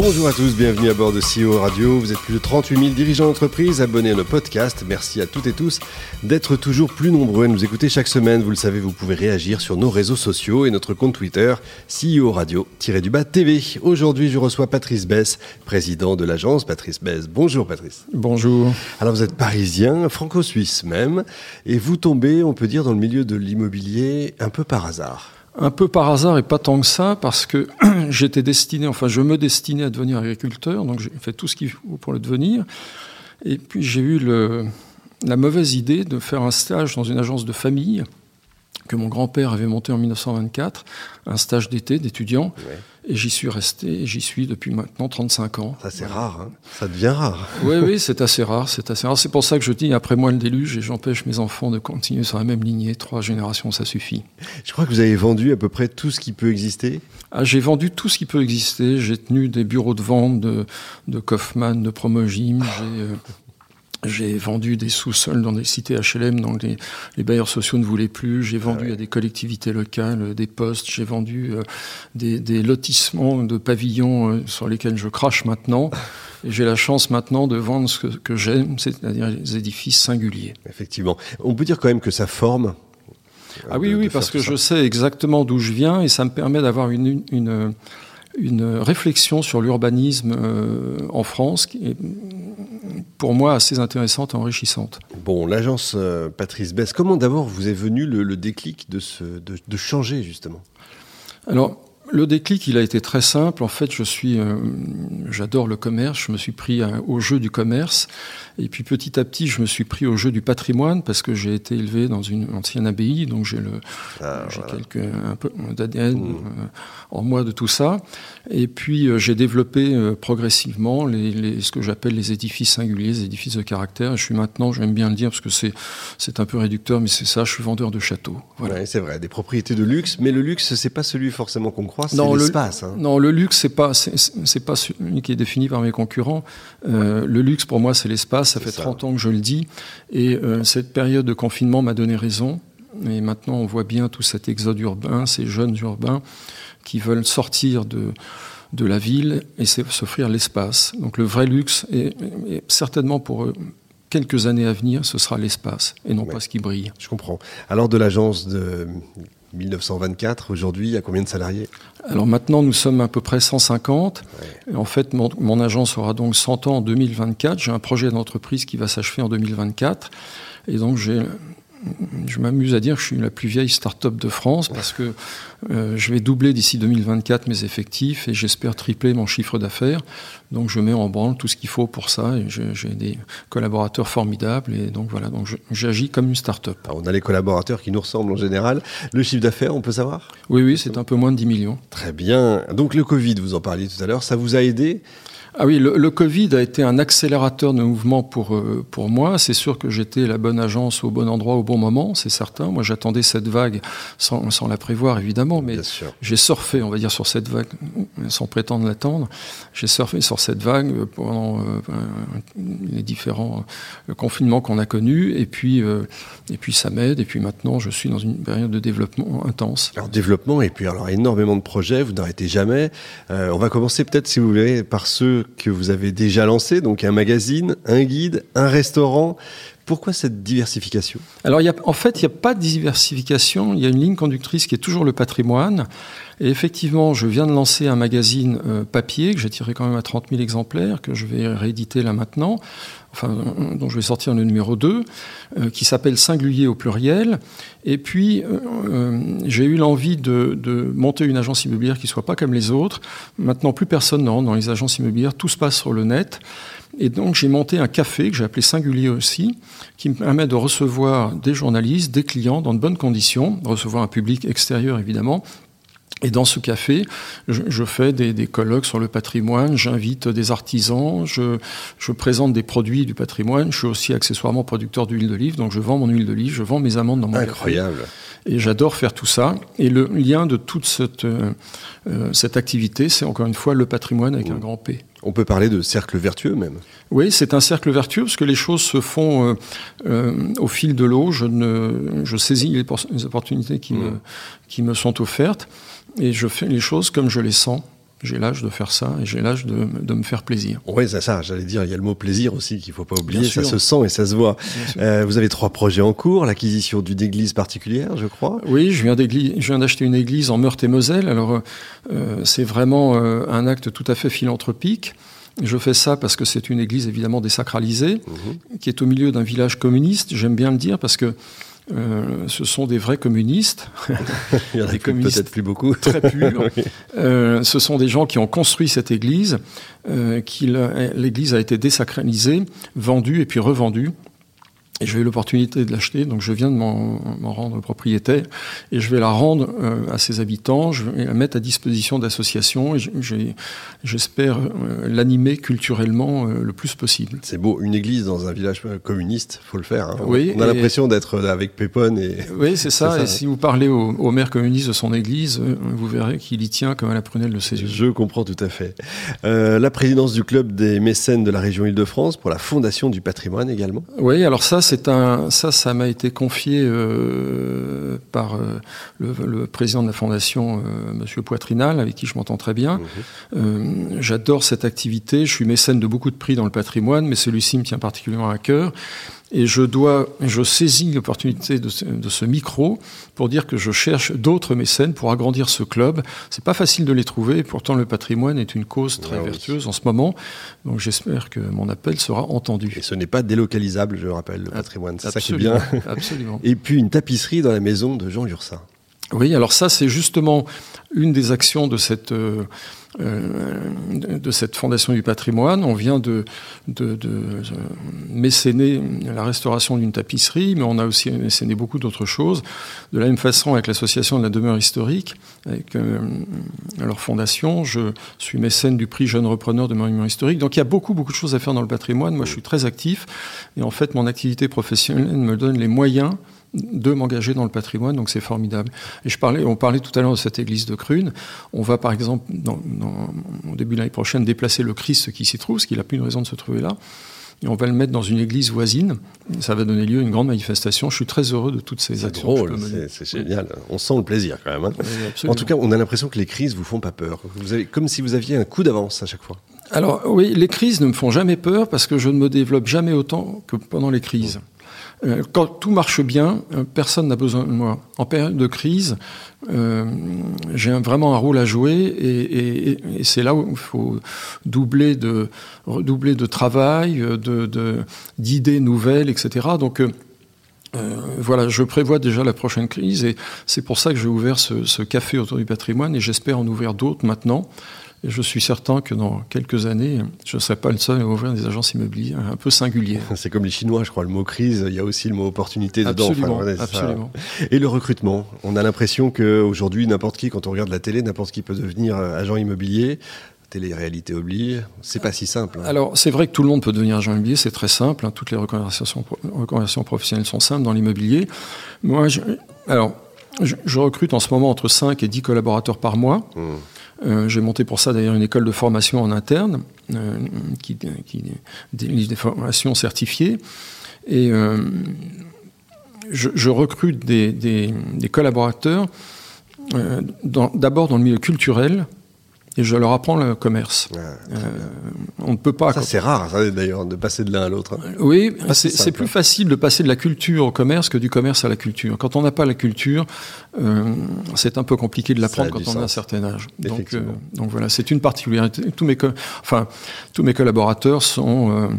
Bonjour à tous, bienvenue à bord de CEO Radio. Vous êtes plus de 38 000 dirigeants d'entreprise abonnés à nos podcasts. Merci à toutes et tous d'être toujours plus nombreux à nous écouter chaque semaine. Vous le savez, vous pouvez réagir sur nos réseaux sociaux et notre compte Twitter CEO Radio-du-bas TV. Aujourd'hui, je reçois Patrice Bess, président de l'agence Patrice Bess. Bonjour Patrice. Bonjour. Alors vous êtes parisien, franco-suisse même, et vous tombez, on peut dire, dans le milieu de l'immobilier un peu par hasard. Un peu par hasard et pas tant que ça, parce que j'étais destiné, enfin je me destinais à devenir agriculteur, donc j'ai fait tout ce qu'il faut pour le devenir. Et puis j'ai eu la mauvaise idée de faire un stage dans une agence de famille que mon grand-père avait monté en 1924, un stage d'été d'étudiant. Et j'y suis resté, j'y suis depuis maintenant 35 ans. Ça c'est rare, hein ça devient rare. Oui, oui, c'est assez rare, c'est assez rare. C'est pour ça que je dis après moi le déluge et j'empêche mes enfants de continuer sur la même lignée. Trois générations, ça suffit. Je crois que vous avez vendu à peu près tout ce qui peut exister. Ah, j'ai vendu tout ce qui peut exister. J'ai tenu des bureaux de vente de, de Kaufmann, de Promogym. J'ai euh, j'ai vendu des sous-sols dans des cités HLM dont les, les bailleurs sociaux ne voulaient plus. J'ai vendu Ah ouais. à des collectivités locales euh, des postes. J'ai vendu euh, des, des lotissements de pavillons euh, sur lesquels je crache maintenant. Et j'ai la chance maintenant de vendre ce que, que j'aime, c'est-à-dire les édifices singuliers. Effectivement. On peut dire quand même que ça forme. Ah oui, de- oui, parce que je sais exactement d'où je viens et ça me permet d'avoir une, une, une réflexion sur l'urbanisme euh, en France qui est pour moi assez intéressante et enrichissante. Bon, l'agence euh, Patrice Bess, comment d'abord vous est venu le, le déclic de, ce, de, de changer justement? Alors, le déclic, il a été très simple. En fait, je suis, euh, j'adore le commerce. Je me suis pris à- au jeu du commerce, et puis petit à petit, je me suis pris au jeu du patrimoine parce que j'ai été élevé dans une ancienne abbaye, donc j'ai le, Ah, j'ai voilà. quelques un peu d'ADN Mmh. euh, en moi de tout ça. Et puis euh, j'ai développé euh, progressivement les, les- ce que j'appelle les édifices singuliers, les édifices de caractère. Je suis maintenant, j'aime bien le dire parce que c'est c'est un peu réducteur, mais c'est ça. Je suis vendeur de châteaux. Voilà. Ouais, c'est vrai, des propriétés de luxe, mais le luxe, c'est pas celui forcément qu'on croit, c'est Non, le- l'espace. hein. Non, le luxe, c'est pas, c'est- pas celui qui est défini par mes concurrents. Euh, le luxe, pour moi, c'est l'espace. Ça fait ça. 30 ans que je le dis. Et euh, cette période de confinement m'a donné raison. Et maintenant, on voit bien tout cet exode urbain, ces jeunes urbains qui veulent sortir de, de la ville et s'offrir l'espace. Donc le vrai luxe, et, et certainement pour quelques années à venir, ce sera l'espace et non Ouais. pas ce qui brille. Je comprends. Alors de l'agence de 1924, aujourd'hui, il y a combien de salariés? Alors maintenant, nous sommes à peu près 150. Et en fait, mon, mon agence aura donc 100 ans en 2024. J'ai un projet d'entreprise qui va s'achever en 2024. Et donc, j'ai, je m'amuse à dire que je suis la plus vieille start-up de France parce que euh, je vais doubler d'ici 2024 mes effectifs et j'espère tripler mon chiffre d'affaires. Donc, je mets en branle tout ce qu'il faut pour ça j'ai des collaborateurs formidables. Et donc, voilà, donc j'agis comme une start-up. Alors, On a les collaborateurs qui nous ressemblent en général. Le chiffre d'affaires, on peut savoir? Oui, oui, c'est un peu moins de 10 millions. Très bien. Donc le Covid, vous en parliez tout à l'heure, ça vous a aidé? Ah oui, le, le Covid a été un accélérateur de mouvement pour, euh, pour moi. C'est sûr que j'étais la bonne agence au bon endroit au bon moment, c'est certain. Moi, j'attendais cette vague sans, sans la prévoir, évidemment, mais j'ai surfé, on va dire, sur cette vague, sans prétendre l'attendre. J'ai surfé sur cette vague pendant euh, les différents euh, confinements qu'on a connus, et puis, euh, et puis ça m'aide, et puis maintenant, je suis dans une période de développement intense. Alors développement et puis alors énormément de projets, vous n'arrêtez jamais. On va commencer peut-être si vous voulez par ceux que vous avez déjà lancés, donc un magazine, un guide, un restaurant. Pourquoi cette diversification? Alors, y a, en fait, il n'y a pas de diversification. Il y a une ligne conductrice qui est toujours le patrimoine. Et effectivement, je viens de lancer un magazine euh, papier que j'ai tiré quand même à 30 000 exemplaires, que je vais rééditer là maintenant, enfin, dont je vais sortir le numéro 2, euh, qui s'appelle Singulier au pluriel. Et puis, euh, j'ai eu l'envie de, de monter une agence immobilière qui soit pas comme les autres. Maintenant, plus personne ne rentre dans les agences immobilières, tout se passe sur le net. Et donc, j'ai monté un café que j'ai appelé Singulier aussi, qui me permet de recevoir des journalistes, des clients dans de bonnes conditions, recevoir un public extérieur évidemment. Et dans ce café, je, je fais des, des colloques sur le patrimoine, j'invite des artisans, je, je présente des produits du patrimoine, je suis aussi accessoirement producteur d'huile d'olive, donc je vends mon huile d'olive, je vends mes amandes dans mon café. Incroyable. Et j'adore faire tout ça. Et le lien de toute cette, euh, euh, cette activité, c'est encore une fois le patrimoine avec un grand P. On peut parler de cercle vertueux même. Oui, c'est un cercle vertueux parce que les choses se font euh, euh, au fil de l'eau. Je, ne, je saisis les, les opportunités qui, me, qui me sont offertes et je fais les choses comme je les sens. J'ai l'âge de faire ça et j'ai l'âge de, de, me faire plaisir. Oui, c'est ça, j'allais dire, il y a le mot plaisir aussi qu'il ne faut pas oublier, ça se sent et ça se voit. Euh, vous avez trois projets en cours, l'acquisition d'une église particulière, je crois Oui, je viens, je viens d'acheter une église en Meurthe-et-Moselle, alors euh, c'est vraiment euh, un acte tout à fait philanthropique. Je fais ça parce que c'est une église évidemment désacralisée, mmh. qui est au milieu d'un village communiste, j'aime bien le dire parce que euh, ce sont des vrais communistes. Il y en a peut-être plus beaucoup. Très purs. oui. euh, ce sont des gens qui ont construit cette église. Euh, L'église a été désacralisée, vendue et puis revendue. Et j'ai eu l'opportunité de l'acheter, donc je viens de m'en rendre propriétaire, et je vais la rendre euh, à ses habitants, je vais la mettre à disposition d'associations, et j'espère euh, l'animer culturellement euh, le plus possible. C'est beau, une église dans un village communiste, faut le faire. Hein. Oui, On a l'impression d'être avec Pépone. Et... Oui, c'est ça, et si vous parlez au, au, maire communiste de son église, vous verrez qu'il y tient comme à la prunelle de ses yeux. Je comprends tout à fait. la présidence du club des mécènes de la région Île-de-France pour la Fondation du patrimoine également Oui, alors ça, c'est un, ça, ça m'a été confié euh, par euh, le, le, président de la fondation, euh, Monsieur Poitrinal, avec qui je m'entends très bien. Mmh. J'adore cette activité. Je suis mécène de beaucoup de prix dans le patrimoine, mais celui-ci me tient particulièrement à cœur. Et je dois, je saisis l'opportunité de, de, ce micro pour dire que je cherche d'autres mécènes pour agrandir ce club. C'est pas facile de les trouver, pourtant le patrimoine est une cause très ouais, vertueuse oui. en ce moment. Donc j'espère que mon appel sera entendu. Et ce n'est pas délocalisable, je le rappelle, le patrimoine. C'est ça qui est bien. Absolument. Et puis une tapisserie dans la maison de Jean Lursin. Oui, alors ça, c'est justement une des actions de cette, euh, de cette Fondation du patrimoine. On vient de, de, de, mécéner la restauration d'une tapisserie, mais on a aussi mécéné beaucoup d'autres choses. De la même façon, avec l'Association de la demeure historique, avec euh, leur fondation, je suis mécène du prix Jeune Repreneur de monument historique. Donc il y a beaucoup, beaucoup de choses à faire dans le patrimoine. Moi, je suis très actif, et en fait, mon activité professionnelle me donne les moyens de m'engager dans le patrimoine, donc c'est formidable. Et je parlais, on parlait tout à l'heure de cette église de Crune. On va par exemple, dans, dans, au début de l'année prochaine, déplacer le Christ qui s'y trouve, parce qu'il n'a plus une raison de se trouver là. Et on va le mettre dans une église voisine. Ça va donner lieu à une grande manifestation. Je suis très heureux de toutes ces actions. C'est drôle, c'est génial. On sent le plaisir quand même. Hein. Oui, en tout cas, on a l'impression que les crises vous font pas peur. Vous avez, comme si vous aviez un coup d'avance à chaque fois. Alors oui, les crises ne me font jamais peur parce que je ne me développe jamais autant que pendant les crises. Quand tout marche bien, personne n'a besoin de moi. En période de crise, euh, j'ai vraiment un rôle à jouer et, c'est là où il faut doubler de, redoubler de travail, d'idées nouvelles, etc. Donc euh, voilà, je prévois déjà la prochaine crise et c'est pour ça que j'ai ouvert ce, ce, café autour du patrimoine et j'espère en ouvrir d'autres maintenant. Et je suis certain que dans quelques années, je ne serai pas le seul à ouvrir des agences immobilières un peu singulières. C'est comme les Chinois, je crois, le mot crise, il y a aussi le mot opportunité dedans. Absolument, enfin, ouais, absolument. Et le recrutement, on a l'impression qu'aujourd'hui, n'importe qui, quand on regarde la télé, n'importe qui peut devenir agent immobilier télé-réalité oblige, c'est pas si simple. Hein. Alors, c'est vrai que tout le monde peut devenir agent immobilier, c'est très simple. Hein. Toutes les reconversions, reconversions, professionnelles sont simples dans l'immobilier. Moi, je, alors, je, je, recrute en ce moment entre 5 et 10 collaborateurs par mois. Mmh. Euh, J'ai monté pour ça d'ailleurs une école de formation en interne euh, qui, qui délivre des formations certifiées. Et euh, je, je, recrute des, des, des collaborateurs euh, d'abord dans, dans le milieu culturel, et je leur apprends le commerce. Ah, euh, on ne peut pas. Ça, c'est rare, d'ailleurs, de passer de l'un à l'autre. Oui, c'est plus facile de passer de la culture au commerce que du commerce à la culture. Quand on n'a pas la culture, euh, c'est un peu compliqué de l'apprendre quand on sens. a un certain âge. Donc, euh, donc voilà, c'est une particularité. Tous mes, enfin, tous mes collaborateurs sont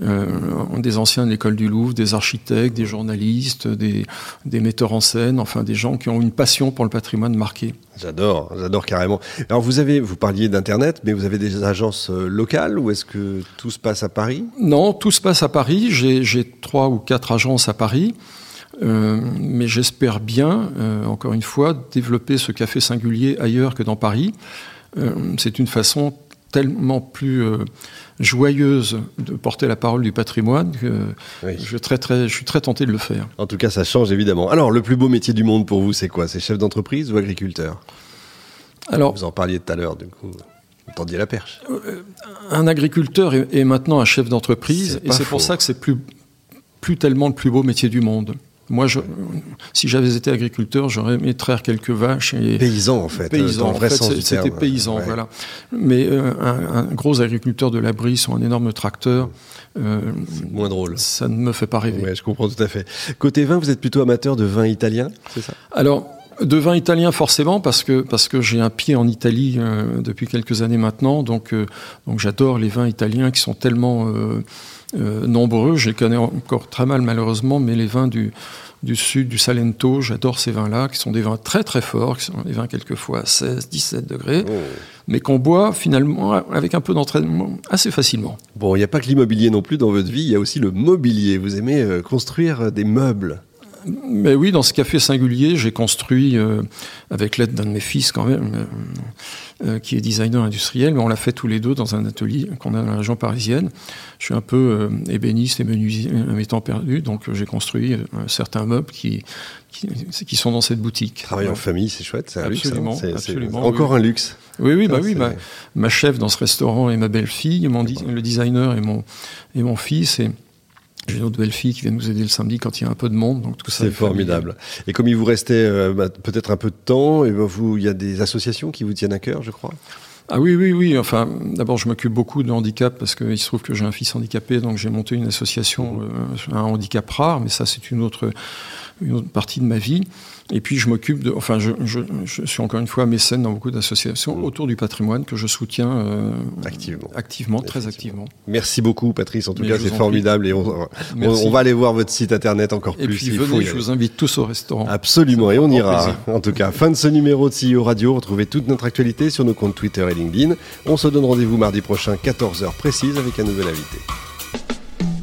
des anciens de l'école du Louvre, des architectes, des journalistes, des, des metteurs en scène, enfin des gens qui ont une passion pour le patrimoine marqué. J'adore, j'adore carrément. Alors vous avez, vous parliez d'internet, mais vous avez des agences euh, locales ou est-ce que tout se passe à Paris? Non, tout se passe à Paris. J'ai trois ou quatre agences à Paris. Euh, mais j'espère bien, euh, encore une fois, développer ce café singulier ailleurs que dans Paris. Euh, c'est une façon tellement plus joyeuse de porter la parole du patrimoine que oui. je, très, très, je suis très tenté de le faire. En tout cas, ça change évidemment. Alors, le plus beau métier du monde pour vous, c'est quoi? C'est chef d'entreprise ou agriculteur? Alors, Vous en parliez tout à l'heure, du coup. tendiez la perche. un agriculteur est, maintenant un chef d'entreprise, et c'est pour ça que c'est plus, plus tellement le plus beau métier du monde. Moi, je, si j'avais été agriculteur, j'aurais aimé traire quelques vaches. Et paysan, en fait. Paysan, en fait, c'était paysan, voilà. Mais euh, un, gros agriculteur de la brise ou un énorme tracteur. Euh, moins drôle. Ça ne me fait pas rêver. Ouais, je comprends tout à fait. Côté vin, vous êtes plutôt amateur de vin italien, c'est ça? Alors, de vin italien forcément parce que parce que j'ai un pied en Italie euh, depuis quelques années maintenant donc donc j'adore les vins italiens qui sont tellement euh, nombreux. Je les connais encore très mal malheureusement, mais les vins du, du sud, du Salento, j'adore ces vins-là, qui sont des vins très très forts, qui sont des vins quelquefois à 16, 17 degrés, oh. mais qu'on boit finalement avec un peu d'entraînement assez facilement. Bon, il n'y a pas que l'immobilier non plus dans votre vie, il y a aussi le mobilier. Vous aimez euh, construire des meubles mais oui, dans ce café singulier, j'ai construit, euh, avec l'aide d'un de mes fils quand même, euh, euh, qui est designer industriel, mais on l'a fait tous les deux dans un atelier qu'on a dans la région parisienne. Je suis un peu ébéniste et menuisier à mes temps perdus, donc j'ai construit certains meubles qui, qui, sont dans cette boutique. Travailler en famille, c'est chouette, c'est un absolument, luxe. Hein. absolument, encore un luxe. Oui, oui, bah oui. Ma, chef dans ce restaurant est ma belle-fille, le designer et mon, et mon fils. Et, j'ai une autre belle fille qui vient nous aider le samedi quand il y a un peu de monde. Donc tout ça. C'est formidable. Et comme il vous restait euh, bah, peut-être un peu de temps, et ben vous, il y a des associations qui vous tiennent à cœur, je crois? Ah oui, oui, oui. Enfin, d'abord, je m'occupe beaucoup de handicap parce qu'il se trouve que j'ai un fils handicapé, donc j'ai monté une association, euh, un handicap rare, mais ça, c'est une autre, une autre partie de ma vie. Et puis je m'occupe de, enfin je, je, je, suis encore une fois mécène dans beaucoup d'associations mmh. autour du patrimoine que je soutiens euh, activement, activement, très activement. Merci beaucoup Patrice, en tout cas c'est formidable et on, on, va aller voir votre site internet encore et plus. Et puis venez, je vous invite tous au restaurant. Absolument et on ira. En tout cas, fin de ce numéro de CEO Radio. Retrouvez toute notre actualité sur nos comptes Twitter et LinkedIn. On se donne rendez-vous mardi prochain 14h précise avec un nouvel invité.